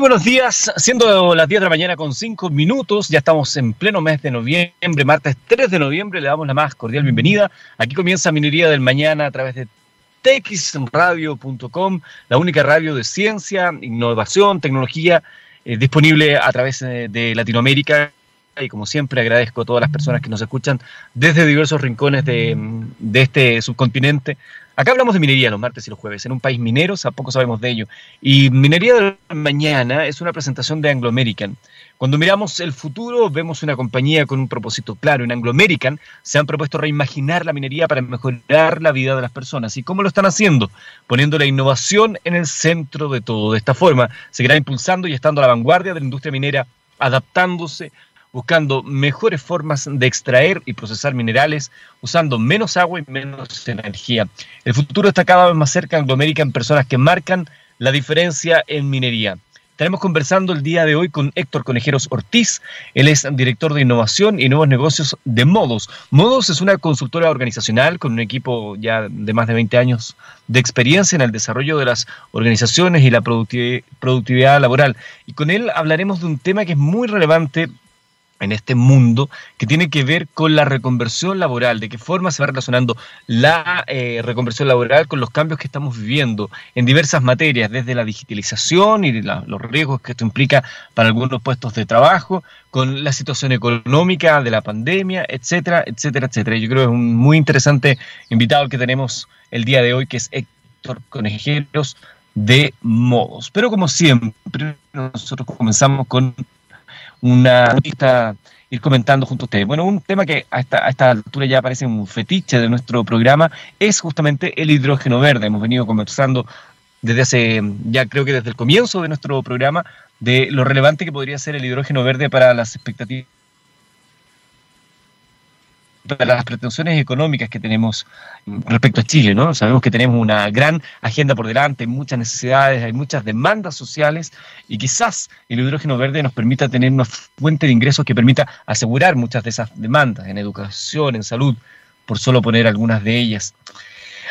Buenos días, siendo las 10 de la mañana con 5 minutos, ya estamos en pleno mes de noviembre, martes 3 de noviembre, le damos la más cordial bienvenida. Aquí comienza Minería del Mañana a través de texradio.com, la única radio de ciencia, innovación, tecnología eh, disponible a través eh, de Latinoamérica. Y como siempre agradezco a todas las personas que nos escuchan desde diversos rincones de, de este subcontinente Acá hablamos de minería los martes y los jueves. En un país minero, a poco sabemos de ello. Y Minería de Mañana es una presentación de Anglo American. Cuando miramos el futuro, vemos una compañía con un propósito claro. En Anglo American se han propuesto reimaginar la minería para mejorar la vida de las personas. ¿Y cómo lo están haciendo? Poniendo la innovación en el centro de todo. De esta forma, seguirá impulsando y estando a la vanguardia de la industria minera, adaptándose buscando mejores formas de extraer y procesar minerales, usando menos agua y menos energía. El futuro está cada vez más cerca en América en personas que marcan la diferencia en minería. Estaremos conversando el día de hoy con Héctor Conejeros Ortiz. Él es director de innovación y nuevos negocios de Modos. Modos es una consultora organizacional con un equipo ya de más de 20 años de experiencia en el desarrollo de las organizaciones y la productividad laboral. Y con él hablaremos de un tema que es muy relevante en este mundo que tiene que ver con la reconversión laboral, de qué forma se va relacionando la eh, reconversión laboral con los cambios que estamos viviendo en diversas materias, desde la digitalización y los riesgos que esto implica para algunos puestos de trabajo, con la situación económica de la pandemia, etcétera, etcétera, etcétera. Yo creo que es un muy interesante invitado que tenemos el día de hoy, que es Héctor Conejeros de Modos. Pero como siempre, nosotros comenzamos con una noticia ir comentando junto a ustedes. Bueno, un tema que a esta, a esta altura ya parece un fetiche de nuestro programa es justamente el hidrógeno verde. Hemos venido conversando desde hace, ya creo que desde el comienzo de nuestro programa, de lo relevante que podría ser el hidrógeno verde para las expectativas para las pretensiones económicas que tenemos respecto a Chile, ¿no? Sabemos que tenemos una gran agenda por delante, muchas necesidades, hay muchas demandas sociales y quizás el hidrógeno verde nos permita tener una fuente de ingresos que permita asegurar muchas de esas demandas en educación, en salud, por solo poner algunas de ellas.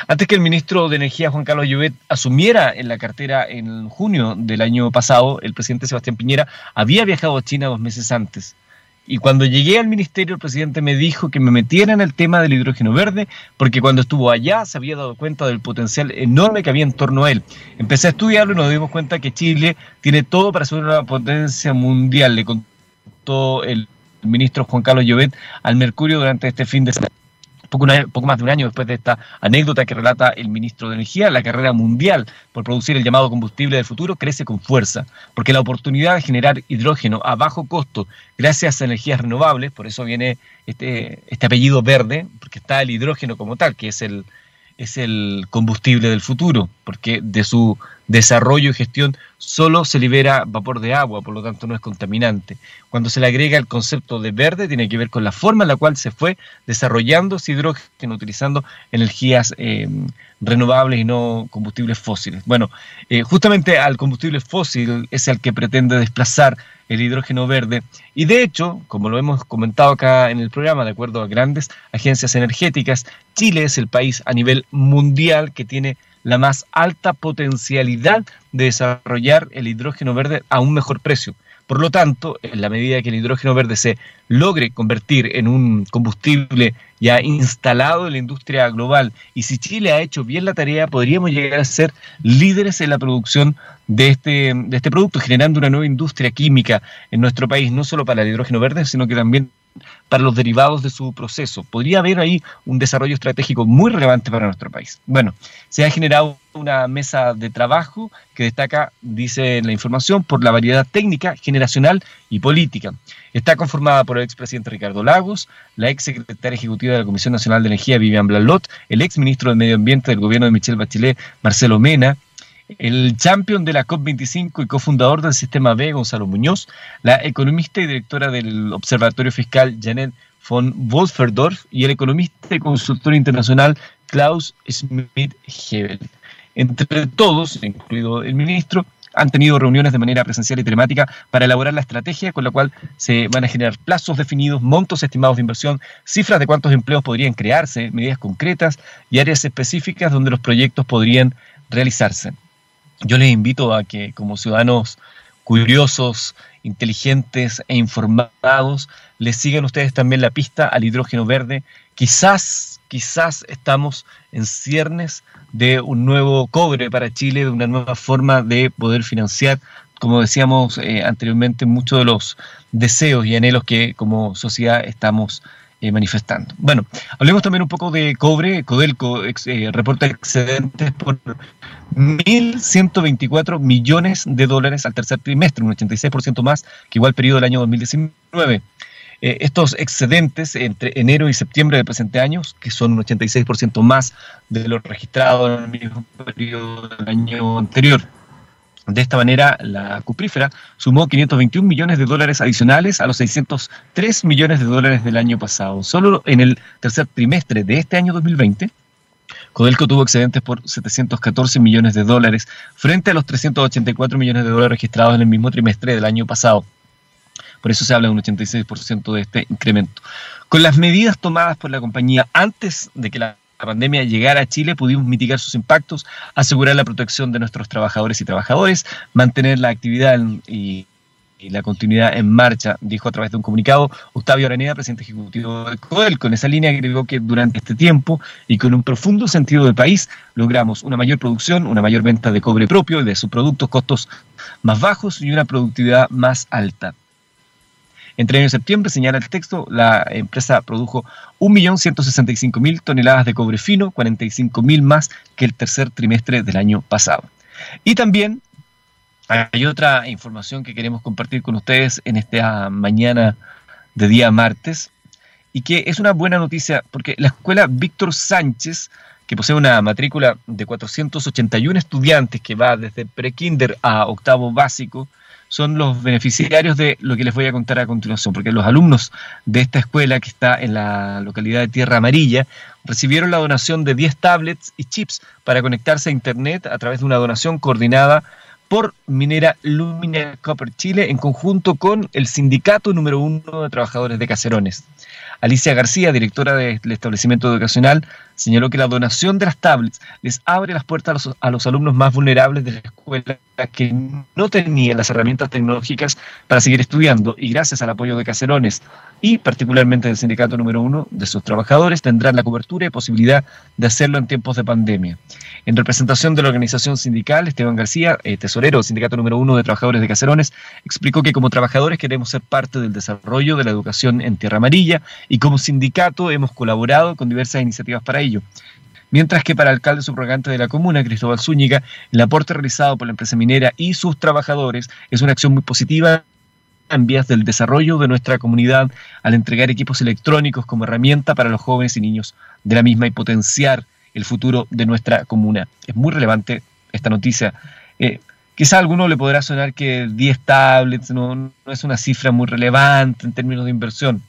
Antes que el ministro de Energía, Juan Carlos Llobet, asumiera en la cartera en junio del año pasado, el presidente Sebastián Piñera había viajado a China dos meses antes y cuando llegué al ministerio, el presidente me dijo que me metiera en el tema del hidrógeno verde, porque cuando estuvo allá se había dado cuenta del potencial enorme que había en torno a él. Empecé a estudiarlo y nos dimos cuenta que Chile tiene todo para ser una potencia mundial. Le contó el ministro Juan Carlos Llobet al Mercurio durante este fin de semana poco, más de un año después de esta anécdota que relata el ministro de Energía, la carrera mundial por producir el llamado combustible del futuro crece con fuerza, porque la oportunidad de generar hidrógeno a bajo costo gracias a energías renovables, por eso viene este, este apellido verde, porque está el hidrógeno como tal, que es el, es el combustible del futuro, porque de su desarrollo y gestión solo se libera vapor de agua, por lo tanto no es contaminante. Cuando se le agrega el concepto de verde, tiene que ver con la forma en la cual se fue desarrollando ese hidrógeno utilizando energías eh, renovables y no combustibles fósiles. Bueno, eh, justamente al combustible fósil es el que pretende desplazar el hidrógeno verde y de hecho, como lo hemos comentado acá en el programa, de acuerdo a grandes agencias energéticas, Chile es el país a nivel mundial que tiene la más alta potencialidad de desarrollar el hidrógeno verde a un mejor precio. Por lo tanto, en la medida que el hidrógeno verde se logre convertir en un combustible ya instalado en la industria global, y si Chile ha hecho bien la tarea, podríamos llegar a ser líderes en la producción de este, de este producto, generando una nueva industria química en nuestro país, no solo para el hidrógeno verde, sino que también para los derivados de su proceso. Podría haber ahí un desarrollo estratégico muy relevante para nuestro país. Bueno, se ha generado una mesa de trabajo que destaca, dice la información, por la variedad técnica, generacional y política. Está conformada por el expresidente Ricardo Lagos, la ex secretaria ejecutiva de la Comisión Nacional de Energía, Vivian Blalot, el ex ministro de Medio Ambiente del gobierno de Michelle Bachelet, Marcelo Mena, el champion de la COP25 y cofundador del Sistema B, Gonzalo Muñoz, la economista y directora del Observatorio Fiscal, Janet von Wolferdorf, y el economista y consultor internacional, Klaus Schmidt-Hebel. Entre todos, incluido el ministro, han tenido reuniones de manera presencial y telemática para elaborar la estrategia con la cual se van a generar plazos definidos, montos estimados de inversión, cifras de cuántos empleos podrían crearse, medidas concretas y áreas específicas donde los proyectos podrían realizarse yo les invito a que como ciudadanos curiosos, inteligentes e informados, les sigan ustedes también la pista al hidrógeno verde. Quizás, quizás estamos en ciernes de un nuevo cobre para Chile, de una nueva forma de poder financiar, como decíamos eh, anteriormente, muchos de los deseos y anhelos que como sociedad estamos eh, manifestando. Bueno, hablemos también un poco de cobre. Codelco eh, reporta excedentes por 1.124 millones de dólares al tercer trimestre, un 86% más que igual periodo del año 2019. Eh, estos excedentes entre enero y septiembre del presente año, que son un 86% más de lo registrado en el mismo periodo del año anterior. De esta manera, la cuprífera sumó 521 millones de dólares adicionales a los 603 millones de dólares del año pasado. Solo en el tercer trimestre de este año 2020, Codelco tuvo excedentes por 714 millones de dólares frente a los 384 millones de dólares registrados en el mismo trimestre del año pasado. Por eso se habla de un 86% de este incremento. Con las medidas tomadas por la compañía antes de que la la pandemia llegara a Chile, pudimos mitigar sus impactos, asegurar la protección de nuestros trabajadores y trabajadores, mantener la actividad y, la continuidad en marcha, dijo a través de un comunicado Octavio Araneda, presidente ejecutivo de CODEL. Con esa línea agregó que durante este tiempo y con un profundo sentido del país logramos una mayor producción, una mayor venta de cobre propio y de sus productos, costos más bajos y una productividad más alta. Entre enero y septiembre, señala el texto, la empresa produjo 1.165.000 toneladas de cobre fino, 45.000 más que el tercer trimestre del año pasado. Y también hay otra información que queremos compartir con ustedes en esta mañana de día martes y que es una buena noticia porque la escuela Víctor Sánchez, que posee una matrícula de 481 estudiantes que va desde prekinder a octavo básico, son los beneficiarios de lo que les voy a contar a continuación, porque los alumnos de esta escuela que está en la localidad de Tierra Amarilla recibieron la donación de 10 tablets y chips para conectarse a Internet a través de una donación coordinada por Minera Lumina Copper Chile en conjunto con el sindicato número uno de trabajadores de Caserones. Alicia García, directora del establecimiento educacional, señaló que la donación de las tablets les abre las puertas a los, alumnos más vulnerables de la escuela que no tenían las herramientas tecnológicas para seguir estudiando y gracias al apoyo de Caserones y particularmente del sindicato número uno de sus trabajadores tendrán la cobertura y posibilidad de hacerlo en tiempos de pandemia. En representación de la organización sindical, Esteban García, eh, tesorero del sindicato número uno de trabajadores de Caserones, explicó que como trabajadores queremos ser parte del desarrollo de la educación en Tierra Amarilla y como sindicato hemos colaborado con diversas iniciativas para ello. Mientras que para el alcalde subrogante de la comuna, Cristóbal Zúñiga, el aporte realizado por la empresa minera y sus trabajadores es una acción muy positiva en vías del desarrollo de nuestra comunidad al entregar equipos electrónicos como herramienta para los jóvenes y niños de la misma y potenciar el futuro de nuestra comuna. Es muy relevante esta noticia. Eh, quizá a alguno le podrá sonar que 10 tablets no, no es una cifra muy relevante en términos de inversión,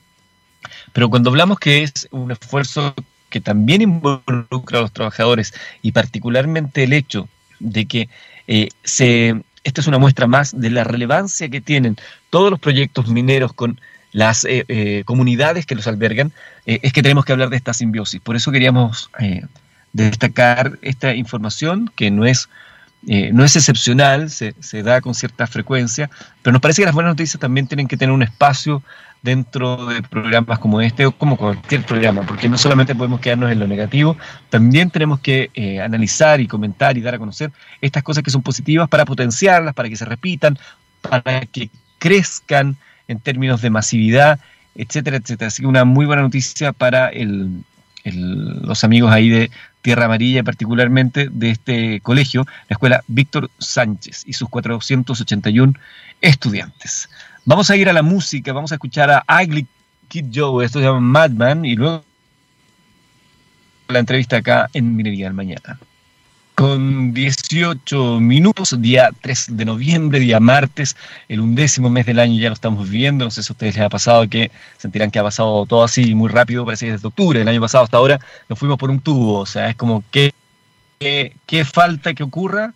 pero cuando hablamos que es un esfuerzo que también involucra a los trabajadores y particularmente el hecho de que eh, se, esta es una muestra más de la relevancia que tienen todos los proyectos mineros con las eh, eh, comunidades que los albergan, es que tenemos que hablar de esta simbiosis. Por eso queríamos destacar esta información que no es no es excepcional, se, se, da con cierta frecuencia, pero nos parece que las buenas noticias también tienen que tener un espacio dentro de programas como este o como cualquier programa, porque no solamente podemos quedarnos en lo negativo, también tenemos que eh, analizar y comentar y dar a conocer estas cosas que son positivas para potenciarlas, para que se repitan, para que crezcan en términos de masividad, etcétera, etcétera. Así que una muy buena noticia para los amigos ahí de Tierra Amarilla, particularmente de este colegio, la escuela Víctor Sánchez y sus 481 estudiantes. Vamos a ir a la música, vamos a escuchar a Ugly Kid Joe, esto se llama Madman, y luego la entrevista acá en Minería del Mañana. Con 18 minutos, día 3 de noviembre, día martes, el undécimo mes del año ya lo estamos viviendo. No sé si a ustedes les ha pasado que sentirán que ha pasado todo así muy rápido, parece que desde octubre del año pasado hasta ahora nos fuimos por un tubo. O sea, es como que, qué falta que ocurra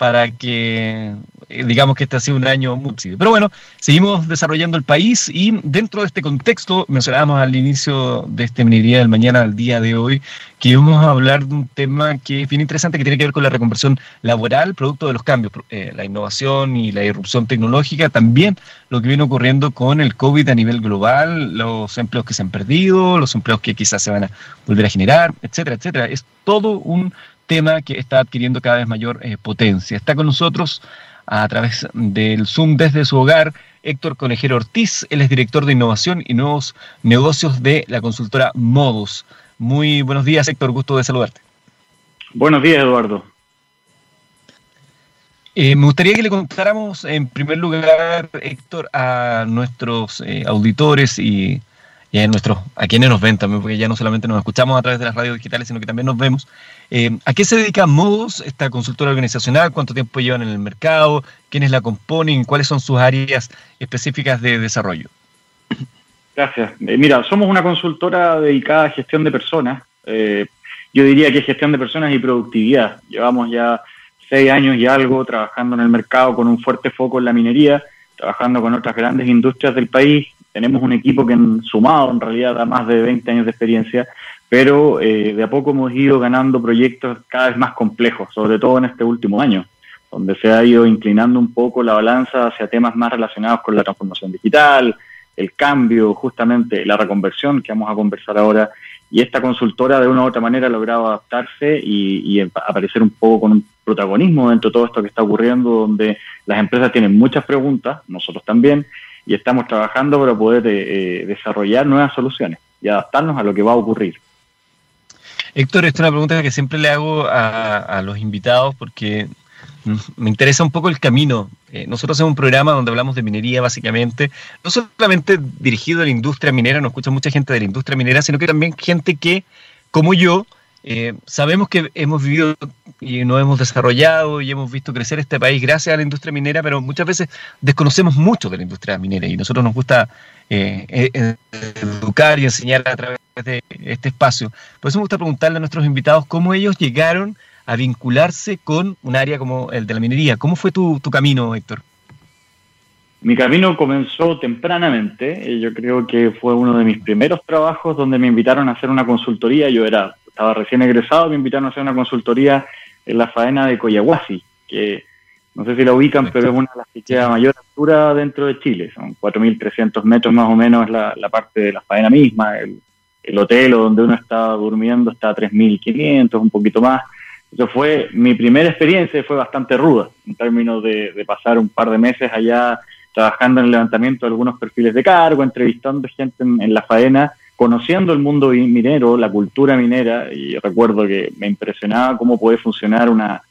para que eh, digamos que este ha sido un año muy Pero bueno, seguimos desarrollando el país y dentro de este contexto, mencionábamos al inicio de este día del mañana al día de hoy, que vamos a hablar de un tema que es bien interesante, que tiene que ver con la reconversión laboral, producto de los cambios, eh, la innovación y la irrupción tecnológica, también lo que viene ocurriendo con el COVID a nivel global, los empleos que se han perdido, los empleos que quizás se van a volver a generar, etcétera, etcétera. Es todo un tema que está adquiriendo cada vez mayor eh, potencia. Está con nosotros a través del Zoom desde su hogar Héctor Conejero Ortiz, él es director de innovación y nuevos negocios de la consultora Modus. Muy buenos días, Héctor, gusto de saludarte. Buenos días, Eduardo. Eh, me gustaría que le contáramos en primer lugar, Héctor, a nuestros eh, auditores y y a, nuestros, a quienes nos ven también, porque ya no solamente nos escuchamos a través de las radios digitales, sino que también nos vemos. Eh, ¿A qué se dedica Modus, esta consultora organizacional? ¿Cuánto tiempo llevan en el mercado? ¿Quiénes la componen? ¿Cuáles son sus áreas específicas de desarrollo? Gracias. Eh, mira, somos una consultora dedicada a gestión de personas. Eh, yo diría que gestión de personas y productividad. Llevamos ya seis años y algo trabajando en el mercado con un fuerte foco en la minería, trabajando con otras grandes industrias del país tenemos un equipo que en sumado en realidad da más de 20 años de experiencia, pero eh, de a poco hemos ido ganando proyectos cada vez más complejos, sobre todo en este último año, donde se ha ido inclinando un poco la balanza hacia temas más relacionados con la transformación digital, el cambio, justamente la reconversión que vamos a conversar ahora, y esta consultora de una u otra manera ha logrado adaptarse y, y aparecer un poco con un protagonismo dentro de todo esto que está ocurriendo, donde las empresas tienen muchas preguntas, nosotros también, y estamos trabajando para poder eh, eh, desarrollar nuevas soluciones y adaptarnos a lo que va a ocurrir. Héctor, esta es una pregunta que siempre le hago a, los invitados porque me interesa un poco el camino. Eh, nosotros hacemos un programa donde hablamos de minería básicamente, no solamente dirigido a la industria minera, nos escucha mucha gente de la industria minera, sino que también gente que, como yo, eh, sabemos que hemos vivido y nos hemos desarrollado y hemos visto crecer este país gracias a la industria minera, pero muchas veces desconocemos mucho de la industria minera y nosotros nos gusta eh, eh, educar y enseñar a través de este espacio. Por eso me gusta preguntarle a nuestros invitados cómo ellos llegaron a vincularse con un área como el de la minería. ¿Cómo fue tu, camino, Héctor? Mi camino comenzó tempranamente. Yo creo que fue uno de mis primeros trabajos donde me invitaron a hacer una consultoría. Yo era estaba recién egresado, me invitaron a hacer una consultoría en la faena de Coyahuasi, que no sé si la ubican, pero es una de las que queda a mayor altura dentro de Chile. Son 4.300 metros más o menos la, la parte de la faena misma. El, el hotel donde uno estaba durmiendo está a 3.500, un poquito más. Eso fue mi primera experiencia, fue bastante ruda en términos de, de, pasar un par de meses allá trabajando en el levantamiento de algunos perfiles de cargo, entrevistando gente en, en la faena conociendo el mundo minero, la cultura minera, y recuerdo que me impresionaba cómo puede funcionar una,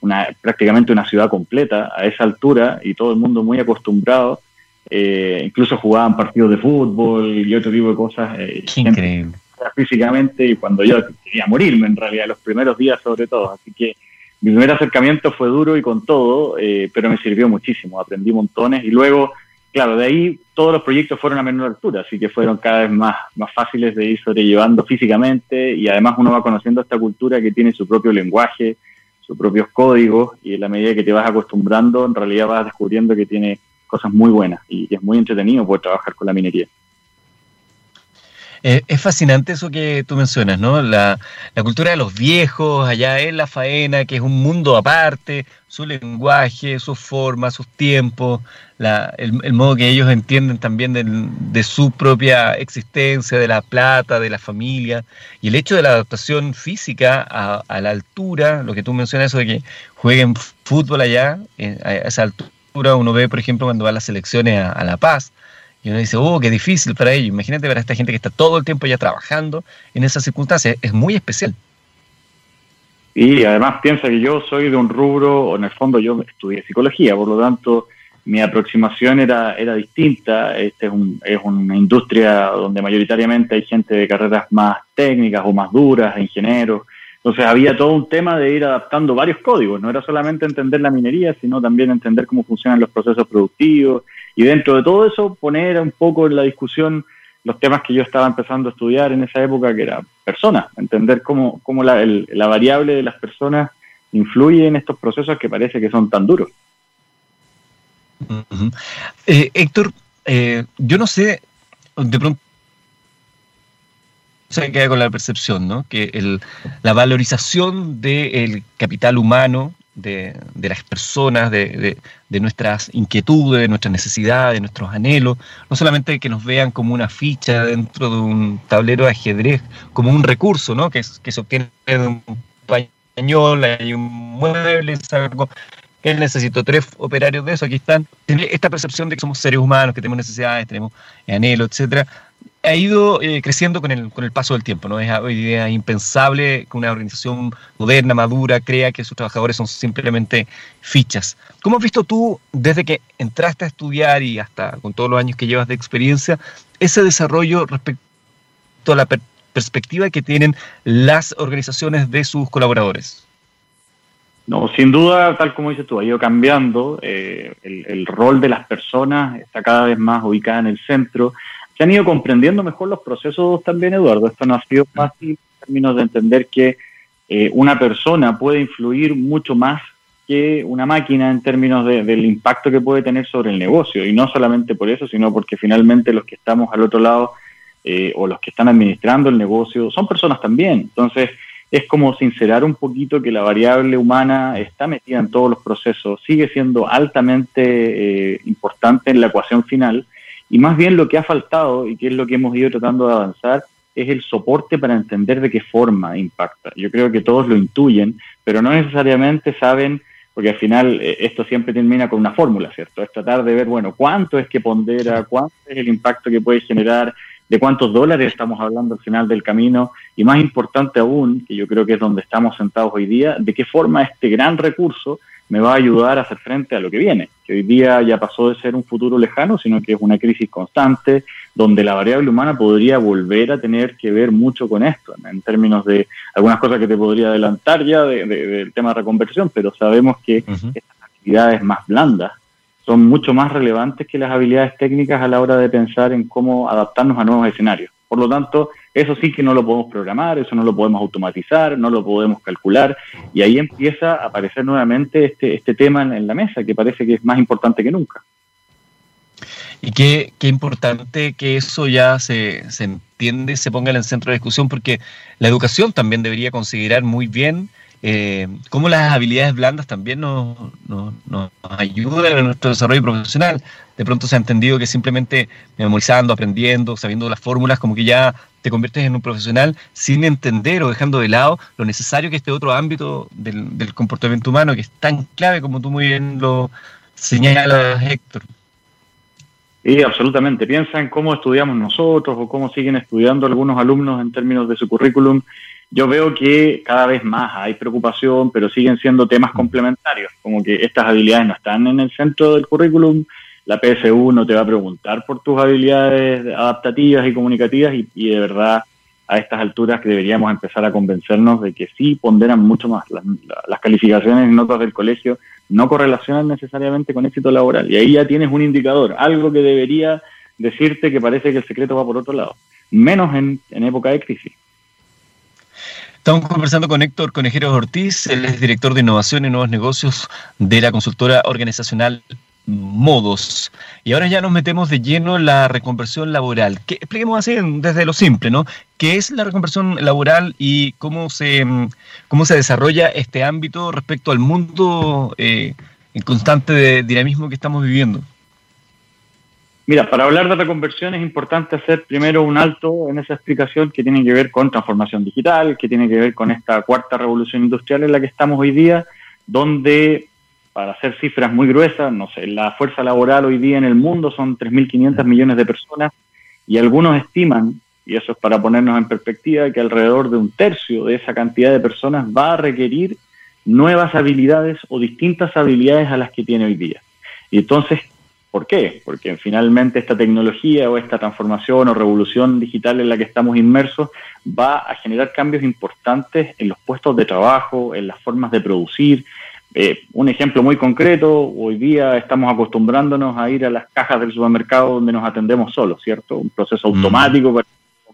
una prácticamente una ciudad completa a esa altura y todo el mundo muy acostumbrado. Eh, incluso jugaban partidos de fútbol y otro tipo de cosas. Eh, increíble. Físicamente y cuando yo quería morirme en realidad, los primeros días sobre todo. Así que mi primer acercamiento fue duro y con todo, eh, pero me sirvió muchísimo, aprendí montones y luego claro, de ahí todos los proyectos fueron a menor altura, así que fueron cada vez más, más fáciles de ir sobrellevando físicamente y además uno va conociendo esta cultura que tiene su propio lenguaje, sus propios códigos y en la medida que te vas acostumbrando, en realidad vas descubriendo que tiene cosas muy buenas y es muy entretenido poder trabajar con la minería. Eh, es fascinante eso que tú mencionas, ¿no? La, cultura de los viejos, allá en la faena, que es un mundo aparte, su lenguaje, sus formas, sus tiempos, el, modo que ellos entienden también de, su propia existencia, de la plata, de la familia, y el hecho de la adaptación física a, la altura, lo que tú mencionas, eso de que jueguen fútbol allá, eh, a esa altura, uno ve, por ejemplo, cuando va a las selecciones a La Paz, y uno dice, oh, qué difícil para ellos. Imagínate para esta gente que está todo el tiempo ya trabajando en esas circunstancias. Es muy especial. Y además piensa que yo soy de un rubro, o en el fondo yo estudié psicología, por lo tanto mi aproximación era, era distinta. Este es, un, es una industria donde mayoritariamente hay gente de carreras más técnicas o más duras, ingenieros. Entonces había todo un tema de ir adaptando varios códigos. No era solamente entender la minería, sino también entender cómo funcionan los procesos productivos, y dentro de todo eso, poner un poco en la discusión los temas que yo estaba empezando a estudiar en esa época, que era personas, entender cómo, cómo la, variable de las personas influye en estos procesos que parece que son tan duros. Eh, Héctor, eh, yo no sé, de pronto se queda con la percepción, ¿no? Que el, la valorización del capital humano, de, las personas, de, nuestras inquietudes, de nuestras necesidades, de nuestros anhelos, no solamente que nos vean como una ficha dentro de un tablero de ajedrez, como un recurso, ¿no? Que, que se obtiene de un pañol, hay un mueble, algo que necesito tres operarios de eso, aquí están. Esta percepción de que somos seres humanos, que tenemos necesidades, tenemos anhelos, etcétera, ha ido eh, creciendo con el, con el paso del tiempo. ¿no? Es hoy día impensable que una organización moderna, madura, crea que sus trabajadores son simplemente fichas. ¿Cómo has visto tú, desde que entraste a estudiar y hasta con todos los años que llevas de experiencia, ese desarrollo respecto a la perspectiva que tienen las organizaciones de sus colaboradores? No, sin duda, tal como dices tú, ha ido cambiando. Eh, el, el, rol de las personas está cada vez más ubicada en el centro se han ido comprendiendo mejor los procesos también, Eduardo. Esto no ha sido fácil en términos de entender que eh, una persona puede influir mucho más que una máquina en términos del impacto que puede tener sobre el negocio. Y no solamente por eso, sino porque finalmente los que estamos al otro lado eh, o los que están administrando el negocio son personas también. Entonces, es como sincerar un poquito que la variable humana está metida en todos los procesos, sigue siendo altamente eh, importante en la ecuación final y más bien lo que ha faltado y que es lo que hemos ido tratando de avanzar es el soporte para entender de qué forma impacta. Yo creo que todos lo intuyen, pero no necesariamente saben, porque al final eh, esto siempre termina con una fórmula, ¿cierto? Es tratar de ver, bueno, cuánto es que pondera, cuánto es el impacto que puede generar, de cuántos dólares estamos hablando al final del camino, y más importante aún, que yo creo que es donde estamos sentados hoy día, de qué forma este gran recurso me va a ayudar a hacer frente a lo que viene, que hoy día ya pasó de ser un futuro lejano, sino que es una crisis constante, donde la variable humana podría volver a tener que ver mucho con esto, en términos de algunas cosas que te podría adelantar ya del tema de reconversión, pero sabemos que estas actividades más blandas son mucho más relevantes que las habilidades técnicas a la hora de pensar en cómo adaptarnos a nuevos escenarios. Por lo tanto, eso sí que no lo podemos programar, eso no lo podemos automatizar, no lo podemos calcular, y ahí empieza a aparecer nuevamente este, este tema en, la mesa, que parece que es más importante que nunca. Y qué, qué importante que eso ya se, se entiende, se ponga en el centro de discusión, porque la educación también debería considerar muy bien eh, cómo las habilidades blandas también nos, ayudan en nuestro desarrollo profesional. De pronto se ha entendido que simplemente memorizando, aprendiendo, sabiendo las fórmulas, como que ya te conviertes en un profesional sin entender o dejando de lado lo necesario que este otro ámbito del, comportamiento humano, que es tan clave como tú muy bien lo señalas, Héctor. Sí, absolutamente. Piensa en cómo estudiamos nosotros o cómo siguen estudiando algunos alumnos en términos de su currículum yo veo que cada vez más hay preocupación, pero siguen siendo temas complementarios, como que estas habilidades no están en el centro del currículum, la PSU no te va a preguntar por tus habilidades adaptativas y comunicativas y, de verdad a estas alturas que deberíamos empezar a convencernos de que sí ponderan mucho más. Las, calificaciones y notas del colegio no correlacionan necesariamente con éxito laboral y ahí ya tienes un indicador, algo que debería decirte que parece que el secreto va por otro lado, menos en, en época de crisis. Estamos conversando con Héctor Conejeros Ortiz, él es director de innovación y nuevos negocios de la consultora organizacional Modos. Y ahora ya nos metemos de lleno en la reconversión laboral. Que, expliquemos así desde lo simple, ¿no? ¿Qué es la reconversión laboral y cómo se, cómo se desarrolla este ámbito respecto al mundo eh, en constante dinamismo que estamos viviendo? Mira, para hablar de reconversión es importante hacer primero un alto en esa explicación que tiene que ver con transformación digital, que tiene que ver con esta cuarta revolución industrial en la que estamos hoy día, donde, para hacer cifras muy gruesas, no sé, la fuerza laboral hoy día en el mundo son 3.500 millones de personas y algunos estiman, y eso es para ponernos en perspectiva, que alrededor de un tercio de esa cantidad de personas va a requerir nuevas habilidades o distintas habilidades a las que tiene hoy día. Y entonces, ¿Por qué? Porque finalmente esta tecnología o esta transformación o revolución digital en la que estamos inmersos va a generar cambios importantes en los puestos de trabajo, en las formas de producir. Eh, un ejemplo muy concreto, hoy día estamos acostumbrándonos a ir a las cajas del supermercado donde nos atendemos solos, ¿cierto? Un proceso automático para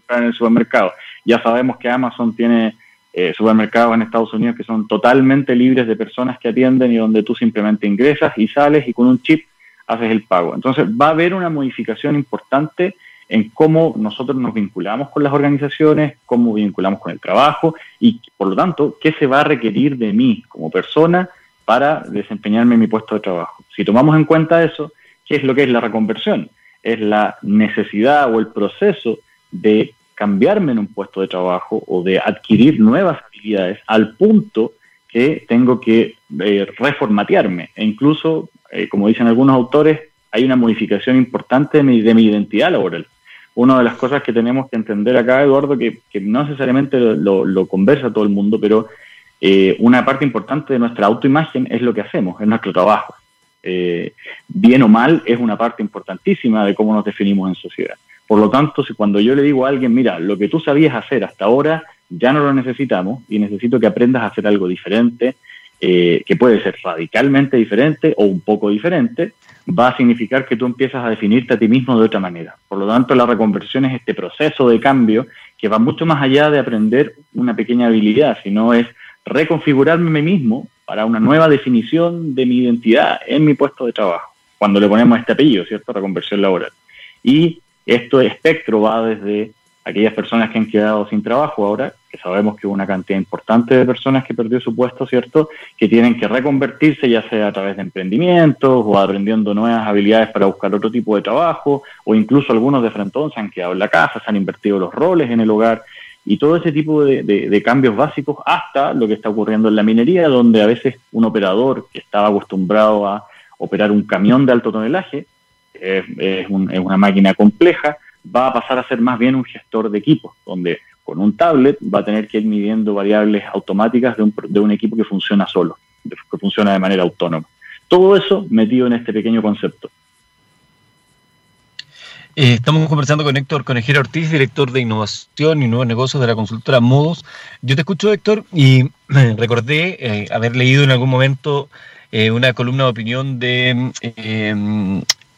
en el supermercado. Ya sabemos que Amazon tiene eh, supermercados en Estados Unidos que son totalmente libres de personas que atienden y donde tú simplemente ingresas y sales y con un chip haces el pago. Entonces va a haber una modificación importante en cómo nosotros nos vinculamos con las organizaciones, cómo vinculamos con el trabajo y, por lo tanto, qué se va a requerir de mí como persona para desempeñarme en mi puesto de trabajo. Si tomamos en cuenta eso, ¿qué es lo que es la reconversión? Es la necesidad o el proceso de cambiarme en un puesto de trabajo o de adquirir nuevas habilidades al punto que tengo que eh, reformatearme. E incluso, eh, como dicen algunos autores, hay una modificación importante de mi, de mi identidad laboral una de las cosas que tenemos que entender acá, Eduardo, que, no necesariamente lo, conversa todo el mundo, pero eh, una parte importante de nuestra autoimagen es lo que hacemos, es nuestro trabajo. Bien o mal es una parte importantísima de cómo nos definimos en sociedad. Por lo tanto, si cuando yo le digo a alguien, mira, lo que tú sabías hacer hasta ahora ya no lo necesitamos y necesito que aprendas a hacer algo diferente, eh, que puede ser radicalmente diferente o un poco diferente, va a significar que tú empiezas a definirte a ti mismo de otra manera. Por lo tanto, la reconversión es este proceso de cambio que va mucho más allá de aprender una pequeña habilidad, sino es reconfigurarme a mí mismo para una nueva definición de mi identidad en mi puesto de trabajo, cuando le ponemos este apellido, ¿cierto? Reconversión laboral. Y esto espectro va desde aquellas personas que han quedado sin trabajo ahora, que sabemos que hubo una cantidad importante de personas que perdió su puesto, ¿cierto? Que tienen que reconvertirse ya sea a través de emprendimientos o aprendiendo nuevas habilidades para buscar otro tipo de trabajo, o incluso algunos de frentón se han quedado en la casa, se han invertido los roles en el hogar, y todo ese tipo de, cambios básicos hasta lo que está ocurriendo en la minería, donde a veces un operador que estaba acostumbrado a operar un camión de alto tonelaje, es, una máquina compleja, va a pasar a ser más bien un gestor de equipos, donde con un tablet va a tener que ir midiendo variables automáticas de un, de un equipo que funciona solo, que funciona de manera autónoma. Todo eso metido en este pequeño concepto. Eh, estamos conversando con Héctor Conejero Ortiz, director de innovación y nuevos negocios de la consultora Modos. Yo te escucho, Héctor, y recordé eh, haber leído en algún momento eh, una columna de opinión de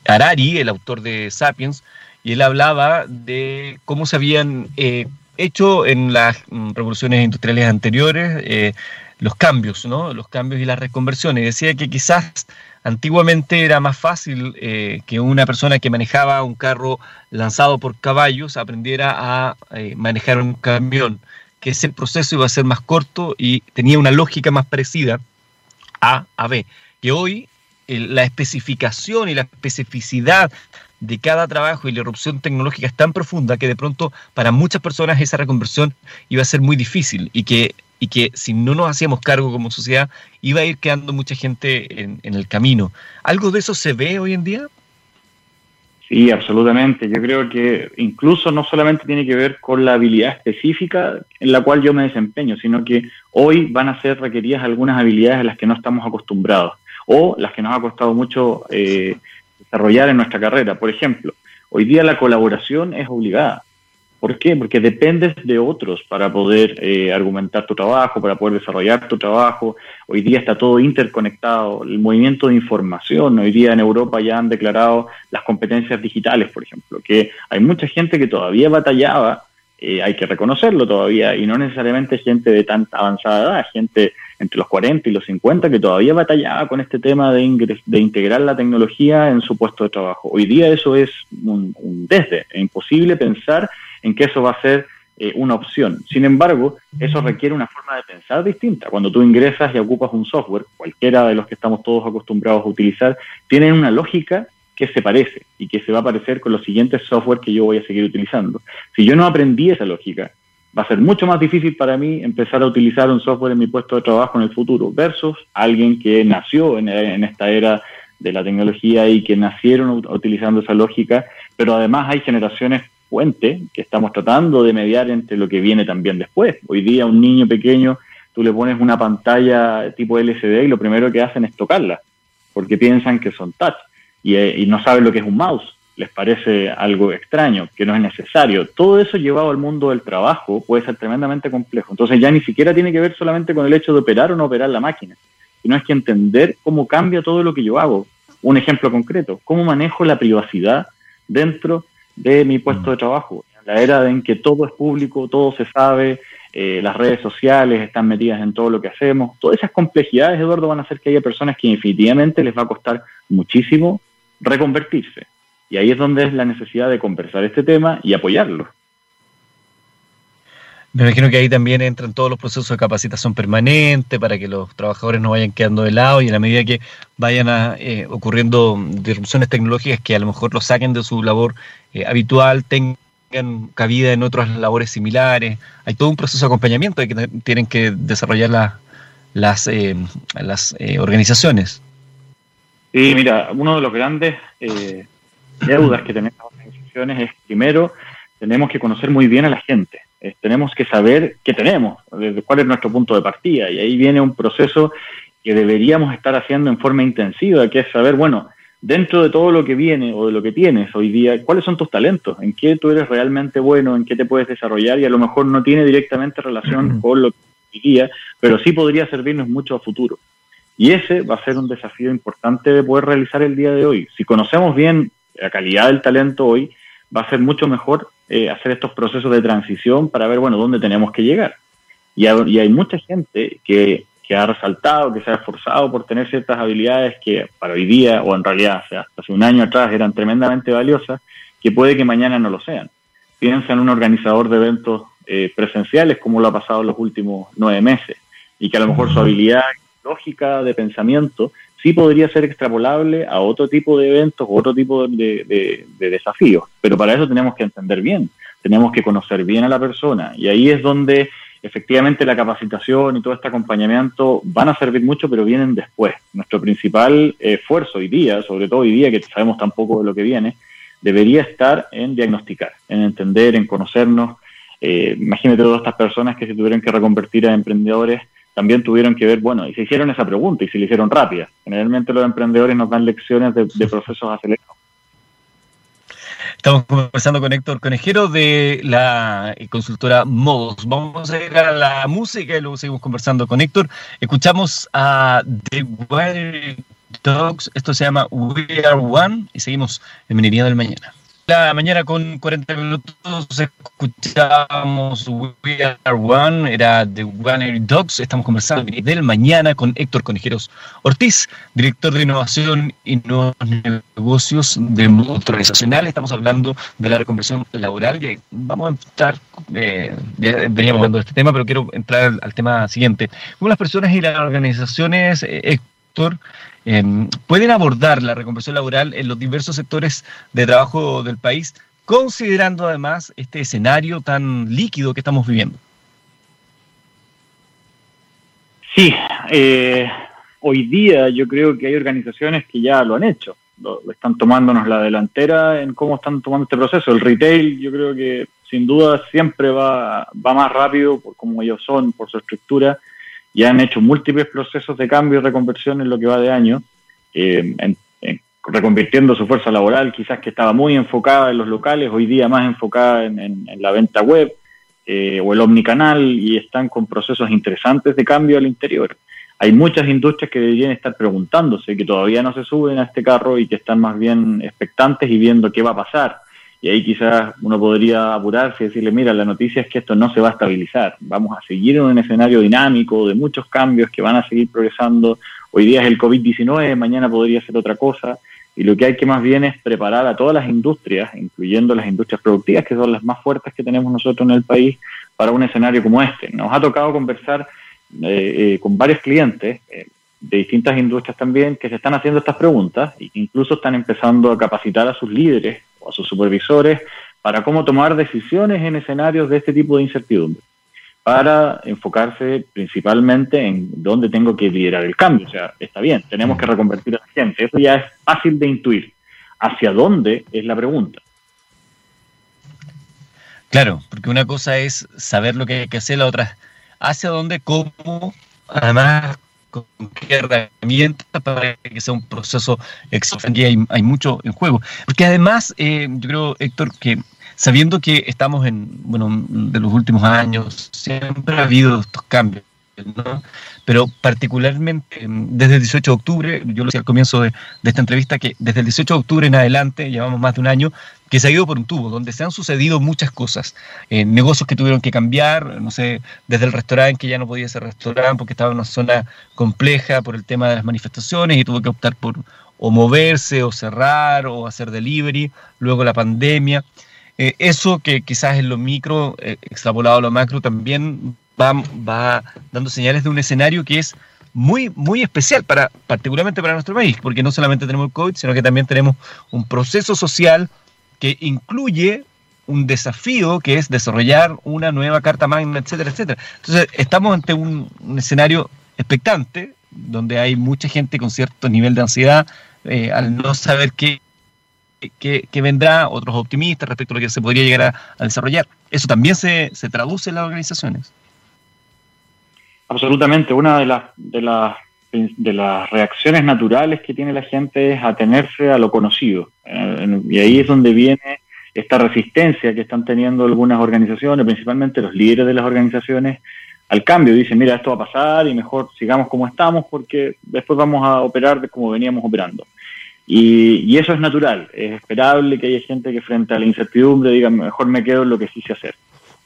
Harari, el autor de Sapiens, y él hablaba de cómo se habían eh, hecho en las mm, revoluciones industriales anteriores eh, los cambios, ¿no? Los cambios y las reconversiones. Decía que quizás antiguamente era más fácil eh, que una persona que manejaba un carro lanzado por caballos aprendiera a manejar un camión, que ese proceso iba a ser más corto y tenía una lógica más parecida a a B. Que hoy la especificación y la especificidad de cada trabajo y la erupción tecnológica es tan profunda que de pronto para muchas personas esa reconversión iba a ser muy difícil y que, y que si no nos hacíamos cargo como sociedad iba a ir quedando mucha gente en, el camino. ¿Algo de eso se ve hoy en día? Sí, absolutamente. Yo creo que incluso no solamente tiene que ver con la habilidad específica en la cual yo me desempeño, sino que hoy van a ser requeridas algunas habilidades a las que no estamos acostumbrados o las que nos ha costado mucho eh, desarrollar en nuestra carrera. Por ejemplo, hoy día la colaboración es obligada. ¿Por qué? Porque dependes de otros para poder eh, argumentar tu trabajo, para poder desarrollar tu trabajo. Hoy día está todo interconectado, el movimiento de información. Hoy día en Europa ya han declarado las competencias digitales, por ejemplo, que hay mucha gente que todavía batallaba, eh, hay que reconocerlo todavía, y no necesariamente gente de tanta avanzada edad, gente entre los 40 y los 50 que todavía batallaba con este tema de, de integrar la tecnología en su puesto de trabajo. Hoy día eso es un, desde, es imposible pensar en que eso va a ser eh, una opción. Sin embargo, eso requiere una forma de pensar distinta. Cuando tú ingresas y ocupas un software, cualquiera de los que estamos todos acostumbrados a utilizar, tienen una lógica que se parece y que se va a parecer con los siguientes software que yo voy a seguir utilizando. Si yo no aprendí esa lógica, va a ser mucho más difícil para mí empezar a utilizar un software en mi puesto de trabajo en el futuro versus alguien que nació en, esta era de la tecnología y que nacieron utilizando esa lógica, pero además hay generaciones puente que estamos tratando de mediar entre lo que viene también después. Hoy día un niño pequeño, tú le pones una pantalla tipo LCD y lo primero que hacen es tocarla, porque piensan que son touch y, eh, y no saben lo que es un mouse les parece algo extraño, que no es necesario. Todo eso llevado al mundo del trabajo puede ser tremendamente complejo. Entonces ya ni siquiera tiene que ver solamente con el hecho de operar o no operar la máquina, sino es que entender cómo cambia todo lo que yo hago. Un ejemplo concreto, cómo manejo la privacidad dentro de mi puesto de trabajo. La era en que todo es público, todo se sabe, eh, las redes sociales están metidas en todo lo que hacemos. Todas esas complejidades, Eduardo, van a hacer que haya personas que definitivamente les va a costar muchísimo reconvertirse. Y ahí es donde es la necesidad de conversar este tema y apoyarlo. Me imagino que ahí también entran todos los procesos de capacitación permanente para que los trabajadores no vayan quedando de lado y a la medida que vayan eh, ocurriendo disrupciones tecnológicas que a lo mejor los saquen de su labor eh, habitual, tengan cabida en otras labores similares. Hay todo un proceso de acompañamiento que tienen que desarrollar las, eh, las organizaciones. Sí, mira, uno de los grandes deudas que tenemos las organizaciones es, primero, tenemos que conocer muy bien a la gente eh, tenemos que saber qué tenemos, cuál es nuestro punto de partida. Y ahí viene un proceso que deberíamos estar haciendo en forma intensiva, que es saber, bueno, dentro de todo lo que viene o de lo que tienes hoy día, cuáles son tus talentos, en qué tú eres realmente bueno, en qué te puedes desarrollar y a lo mejor no tiene directamente relación con lo que día, pero sí podría servirnos mucho a futuro. Y ese va a ser un desafío importante de poder realizar el día de hoy. Si conocemos bien la calidad del talento hoy, va a ser mucho mejor eh, hacer estos procesos de transición para ver, bueno, dónde tenemos que llegar. Y hay, mucha gente que, ha resaltado, que se ha esforzado por tener ciertas habilidades que para hoy día, o en realidad hasta hace un año atrás, eran tremendamente valiosas, que puede que mañana no lo sean. Piensa en un organizador de eventos eh, presenciales, como lo ha pasado en los últimos nueve meses, y que a lo mejor su habilidad lógica de pensamiento sí podría ser extrapolable a otro tipo de eventos otro tipo de, desafíos. Pero para eso tenemos que entender bien, tenemos que conocer bien a la persona. Y ahí es donde efectivamente la capacitación y todo este acompañamiento van a servir mucho, pero vienen después. Nuestro principal esfuerzo hoy día, sobre todo hoy día que sabemos tan poco de lo que viene, debería estar en diagnosticar, en entender, en conocernos. Eh, imagínate todas estas personas que se tuvieron que reconvertir a emprendedores también tuvieron que ver, bueno, y se hicieron esa pregunta y se le hicieron rápida. Generalmente los emprendedores nos dan lecciones de, procesos acelerados. Estamos conversando con Héctor Conejero de la consultora Modos. Vamos a ir a la música y luego seguimos conversando con Héctor. Escuchamos a The Wild Dogs, esto se llama We Are One y seguimos en Minería del Mañana la mañana con 40 minutos escuchamos We Are One, era The One Dogs. Estamos conversando del mañana con Héctor Conejeros Ortiz, director de innovación y nuevos negocios de mundo organizacional. Estamos hablando de la reconversión laboral y vamos a estar, eh, veníamos hablando de este tema, pero quiero entrar al, tema siguiente. ¿Cómo las personas y las organizaciones, eh, Héctor, Em, pueden abordar la reconversión laboral en los diversos sectores de trabajo del país, considerando además este escenario tan líquido que estamos viviendo. Sí, eh, hoy día yo creo que hay organizaciones que ya lo han hecho, están tomándonos la delantera en cómo están tomando este proceso. El retail yo creo que sin duda siempre va, va más rápido por como ellos son, por su estructura, ya han hecho múltiples procesos de cambio y reconversión en lo que va de año, eh, reconvirtiendo su fuerza laboral, quizás que estaba muy enfocada en los locales, hoy día más enfocada en, la venta web eh, o el omnicanal y están con procesos interesantes de cambio al interior. Hay muchas industrias que deberían estar preguntándose, que todavía no se suben a este carro y que están más bien expectantes y viendo qué va a pasar y ahí quizás uno podría apurarse y decirle, mira, la noticia es que esto no se va a estabilizar, vamos a seguir en un escenario dinámico de muchos cambios que van a seguir progresando. Hoy día es el COVID-19, mañana podría ser otra cosa, y lo que hay que más bien es preparar a todas las industrias, incluyendo las industrias productivas, que son las más fuertes que tenemos nosotros en el país, para un escenario como este. Nos ha tocado conversar eh, eh, con varios clientes. Eh, de distintas industrias también que se están haciendo estas preguntas e incluso están empezando a capacitar a sus líderes a sus supervisores para cómo tomar decisiones en escenarios de este tipo de incertidumbre, para enfocarse principalmente en dónde tengo que liderar el cambio. O sea, está bien, tenemos que reconvertir a la gente, eso ya es fácil de intuir. ¿Hacia dónde es la pregunta? Claro, porque una cosa es saber lo que hay que hacer, la otra hacia dónde, cómo, además con qué herramientas para que sea un proceso excelente. Hay, hay mucho en juego. Porque además, eh, yo creo, Héctor, que sabiendo que estamos en, bueno, de los últimos años, siempre ha habido estos cambios. Pero particularmente em, desde el 18 de octubre, yo lo decía al comienzo de, esta entrevista, que desde el 18 de octubre en adelante, llevamos más de un año, que se ha ido por un tubo, donde se han sucedido muchas cosas. Eh, negocios que tuvieron que cambiar, no sé, desde el restaurante que ya no podía ser restaurante porque estaba en una zona compleja por el tema de las manifestaciones y tuvo que optar por o moverse o cerrar o hacer delivery, luego la pandemia. Eh, eso que quizás en lo micro, eh, extrapolado a lo macro, también va, va dando señales de un escenario que es muy, muy especial, para, particularmente para nuestro país, porque no solamente tenemos el COVID, sino que también tenemos un proceso social que incluye un desafío que es desarrollar una nueva Carta Magna, etcétera, etcétera. Entonces, estamos ante un, escenario expectante, donde hay mucha gente con cierto nivel de ansiedad eh, al no saber qué, qué, vendrá, otros optimistas respecto a lo que se podría llegar a, desarrollar. Eso también se, se traduce en las organizaciones. Absolutamente. Una de las, de las de las reacciones naturales que tiene la gente es atenerse a lo conocido. Eh, y ahí es donde viene esta resistencia que están teniendo algunas organizaciones, principalmente los líderes de las organizaciones, al cambio. Dicen, mira, esto va a pasar y mejor sigamos como estamos porque después vamos a operar como veníamos operando. Y, y eso es natural, es esperable que haya gente que frente a la incertidumbre diga, mejor me quedo en lo que sí sé hacer.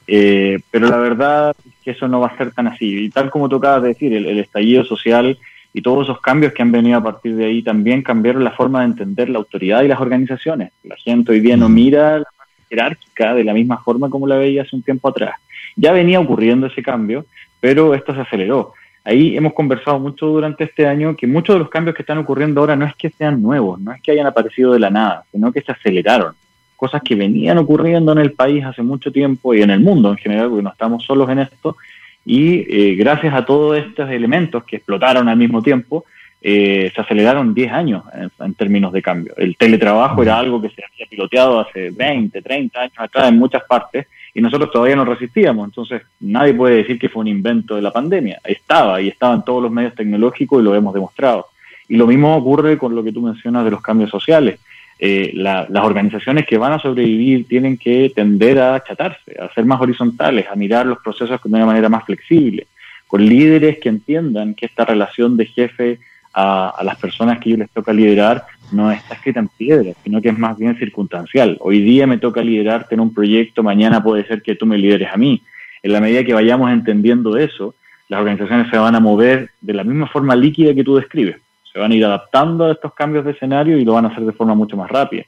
Eh, pero la verdad es que eso no va a ser tan así. Y tal como tocaba decir, el, estallido social y todos esos cambios que han venido a partir de ahí también cambiaron la forma de entender la autoridad y las organizaciones. La gente hoy día no mira la jerárquica de la misma forma como la veía hace un tiempo atrás. Ya venía ocurriendo ese cambio, pero esto se aceleró. Ahí hemos conversado mucho durante este año que muchos de los cambios que están ocurriendo ahora no es que sean nuevos, no es que hayan aparecido de la nada, sino que se aceleraron cosas que venían ocurriendo en el país hace mucho tiempo y en el mundo en general, porque no estamos solos en esto, y eh, gracias a todos estos elementos que explotaron al mismo tiempo, eh, se aceleraron 10 años en, términos de cambio. El teletrabajo era algo que se había piloteado hace 20, 30 años atrás en muchas partes y nosotros todavía no resistíamos. Entonces, nadie puede decir que fue un invento de la pandemia. Estaba y estaba en todos los medios tecnológicos y lo hemos demostrado. Y lo mismo ocurre con lo que tú mencionas de los cambios sociales. Eh, las organizaciones que van a sobrevivir tienen que tender a achatarse, a ser más horizontales, a mirar los procesos de una manera más flexible, con líderes que entiendan que esta relación de jefe a, las personas que yo les toca liderar no está escrita en piedra, sino que es más bien circunstancial. Hoy día me toca liderarte en un proyecto, mañana puede ser que tú me lideres a mí. En la medida que vayamos entendiendo eso, las organizaciones se van a mover de la misma forma líquida que tú describes se van a ir adaptando a estos cambios de escenario y lo van a hacer de forma mucho más rápida.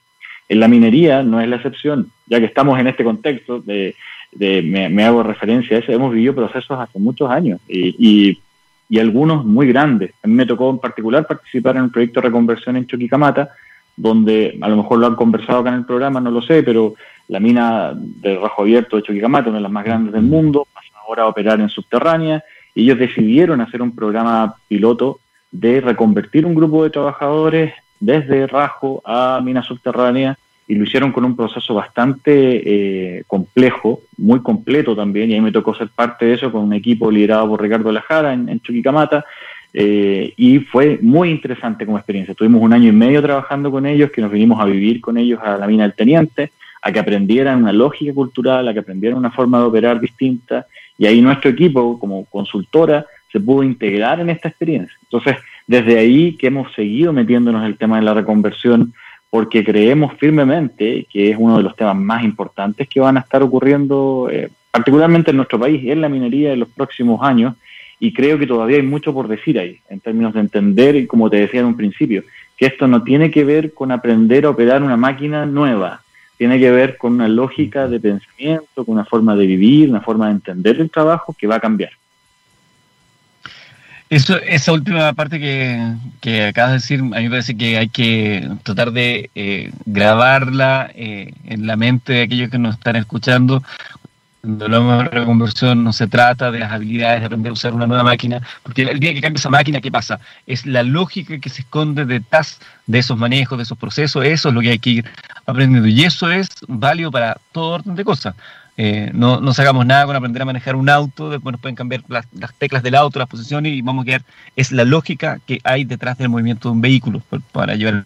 En la minería no es la excepción, ya que estamos en este contexto, de, me, hago referencia a eso, hemos vivido procesos hace muchos años y, y, algunos muy grandes. A mí me tocó en particular participar en un proyecto de reconversión en Choquicamata, donde a lo mejor lo han conversado acá en el programa, no lo sé, pero la mina de Rajo Abierto de Choquicamata, una de las más grandes del mundo, pasa ahora a operar en subterránea, y ellos decidieron hacer un programa piloto de reconvertir un grupo de trabajadores desde Rajo a mina subterránea y lo hicieron con un proceso bastante eh, complejo, muy completo también, y ahí me tocó ser parte de eso con un equipo liderado por Ricardo Lajara en, en Chuquicamata, eh, y fue muy interesante como experiencia. Tuvimos un año y medio trabajando con ellos, que nos vinimos a vivir con ellos a la mina del Teniente, a que aprendieran una lógica cultural, a que aprendieran una forma de operar distinta, y ahí nuestro equipo como consultora se pudo integrar en esta experiencia. Entonces, desde ahí que hemos seguido metiéndonos en el tema de la reconversión, porque creemos firmemente que es uno de los temas más importantes que van a estar ocurriendo, eh, particularmente en nuestro país, en la minería en los próximos años, y creo que todavía hay mucho por decir ahí, en términos de entender, y como te decía en un principio, que esto no tiene que ver con aprender a operar una máquina nueva, tiene que ver con una lógica de pensamiento, con una forma de vivir, una forma de entender el trabajo que va a cambiar. Eso, esa última parte que, acabas de decir, a mí me parece que hay que tratar de eh, grabarla eh, en la mente de aquellos que nos están escuchando. Cuando hablamos de reconversión no se trata de las habilidades de aprender a usar una nueva máquina, porque el día que cambia esa máquina, ¿qué pasa? Es la lógica que se esconde detrás de esos manejos, de esos procesos, eso es lo que hay que ir aprendiendo. Y eso es válido para todo orden de cosas. Eh, no, no sacamos nada con aprender a manejar un auto, después nos pueden cambiar las, teclas del auto, las posiciones y vamos a quedar. Es la lógica que hay detrás del movimiento de un vehículo, para llevar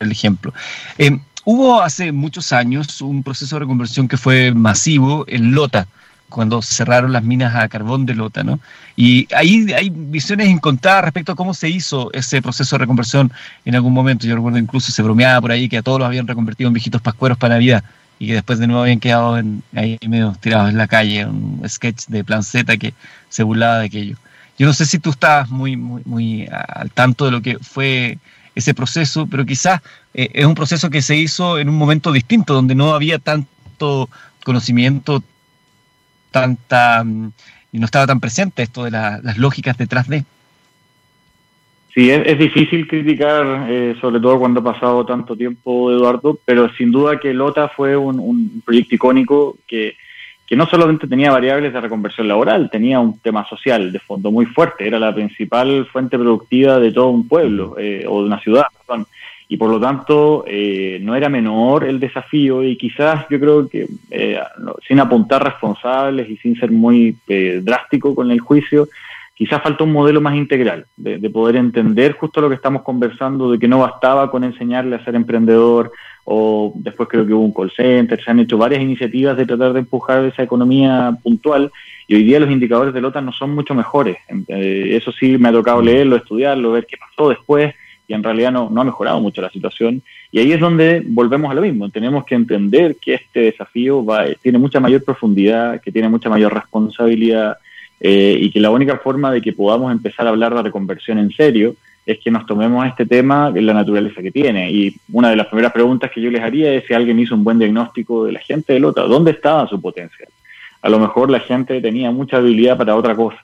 el ejemplo. Eh, hubo hace muchos años un proceso de reconversión que fue masivo en Lota, cuando cerraron las minas a carbón de Lota, ¿no? Y ahí hay visiones encontradas respecto a cómo se hizo ese proceso de reconversión en algún momento. Yo recuerdo incluso se bromeaba por ahí que a todos los habían reconvertido en viejitos pascueros para Navidad y que después de nuevo habían quedado en, ahí medio tirados en la calle, un sketch de Plan Z que se burlaba de aquello. Yo no sé si tú estabas muy, muy, muy al tanto de lo que fue ese proceso, pero quizás eh, es un proceso que se hizo en un momento distinto, donde no había tanto conocimiento, tanta mm, y no estaba tan presente esto de las lógicas detrás de. Sí, es, difícil criticar, eh, sobre todo cuando ha pasado tanto tiempo, Eduardo, pero sin duda que Lota fue un proyecto icónico que que no solamente tenía variables de reconversión laboral, tenía un tema social de fondo muy fuerte, era la principal fuente productiva de todo un pueblo eh, o de una ciudad, y por lo tanto eh, no era menor el desafío y quizás yo creo que eh, sin apuntar responsables y sin ser muy drástico con el juicio, quizás faltó un modelo más integral, de, de, poder entender justo lo que estamos conversando, de que no bastaba con enseñarle a ser emprendedor, o después creo que hubo un call center, se han hecho varias iniciativas de tratar de empujar esa economía puntual y hoy día los indicadores de LOTA no son mucho mejores. Eh, eso sí me ha tocado mm. leerlo, estudiarlo, ver qué pasó después y en realidad no, no ha mejorado mucho la situación. Y ahí es donde volvemos a lo mismo. Tenemos que entender que este desafío va, tiene mucha mayor profundidad, que tiene mucha mayor responsabilidad eh, y que la única forma de que podamos empezar a hablar de reconversión en serio es que nos tomemos este tema en la naturaleza que tiene. Y una de las primeras preguntas que yo les haría es si alguien hizo un buen diagnóstico de la gente del otro, ¿dónde estaba su potencial? A lo mejor la gente tenía mucha habilidad para otra cosa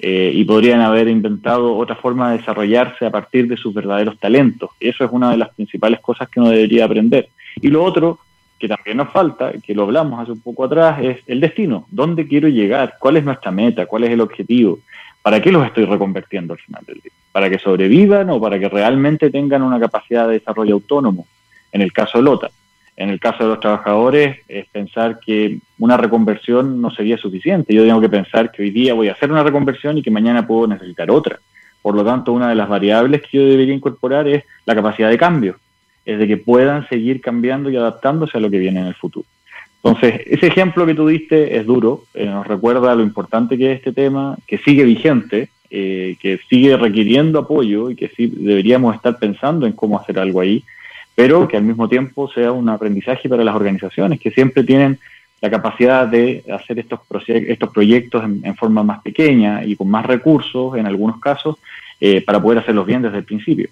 eh, y podrían haber inventado otra forma de desarrollarse a partir de sus verdaderos talentos. Eso es una de las principales cosas que uno debería aprender. Y lo otro, que también nos falta, que lo hablamos hace un poco atrás, es el destino. ¿Dónde quiero llegar? ¿Cuál es nuestra meta? ¿Cuál es el objetivo? ¿Para qué los estoy reconvertiendo al final del día? ¿Para que sobrevivan o para que realmente tengan una capacidad de desarrollo autónomo? En el caso de LOTA. En el caso de los trabajadores, es pensar que una reconversión no sería suficiente. Yo tengo que pensar que hoy día voy a hacer una reconversión y que mañana puedo necesitar otra. Por lo tanto, una de las variables que yo debería incorporar es la capacidad de cambio, es de que puedan seguir cambiando y adaptándose a lo que viene en el futuro. Entonces, ese ejemplo que tú diste es duro, eh, nos recuerda lo importante que es este tema, que sigue vigente, eh, que sigue requiriendo apoyo y que sí deberíamos estar pensando en cómo hacer algo ahí, pero que al mismo tiempo sea un aprendizaje para las organizaciones que siempre tienen la capacidad de hacer estos, estos proyectos en, forma más pequeña y con más recursos en algunos casos eh, para poder hacerlos bien desde el principio.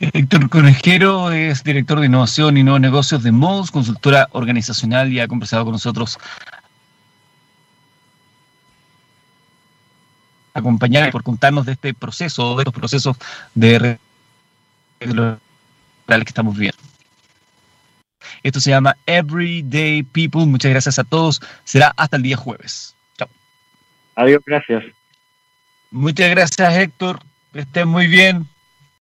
Héctor Conejero es director de innovación y nuevos negocios de MOS, consultora organizacional y ha conversado con nosotros. Acompañar por contarnos de este proceso, de los procesos de que estamos viviendo. Esto se llama Everyday People. Muchas gracias a todos. Será hasta el día jueves. Chao. Adiós, gracias. Muchas gracias, Héctor. Que estén muy bien.